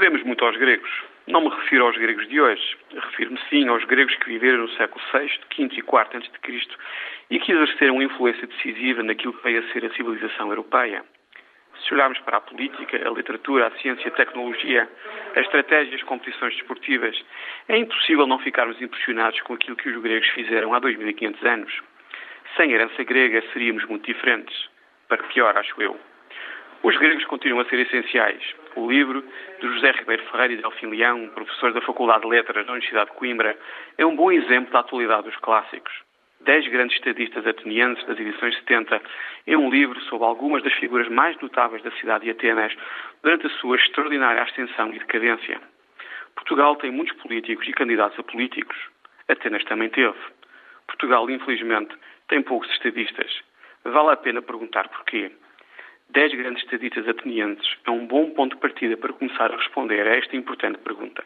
Devemos muito aos gregos. Não me refiro aos gregos de hoje. Refiro-me sim aos gregos que viveram no século VI, V e IV a.C. e que exerceram uma influência decisiva naquilo que veio a ser a civilização europeia. Se olharmos para a política, a literatura, a ciência, a tecnologia, as estratégias, as competições desportivas, é impossível não ficarmos impressionados com aquilo que os gregos fizeram há 2500 anos. Sem herança grega seríamos muito diferentes. Para pior, acho eu. Os gregos continuam a ser essenciais. O livro de José Ribeiro Ferreira e Delfim Leão, professor da Faculdade de Letras da Universidade de Coimbra, é um bom exemplo da atualidade dos clássicos. Dez grandes estadistas atenienses das edições 70 é um livro sobre algumas das figuras mais notáveis da cidade de Atenas durante a sua extraordinária ascensão e decadência. Portugal tem muitos políticos e candidatos a políticos. Atenas também teve. Portugal, infelizmente, tem poucos estadistas. Vale a pena perguntar porquê. Dez grandes estadistas atenienses é um bom ponto de partida para começar a responder a esta importante pergunta.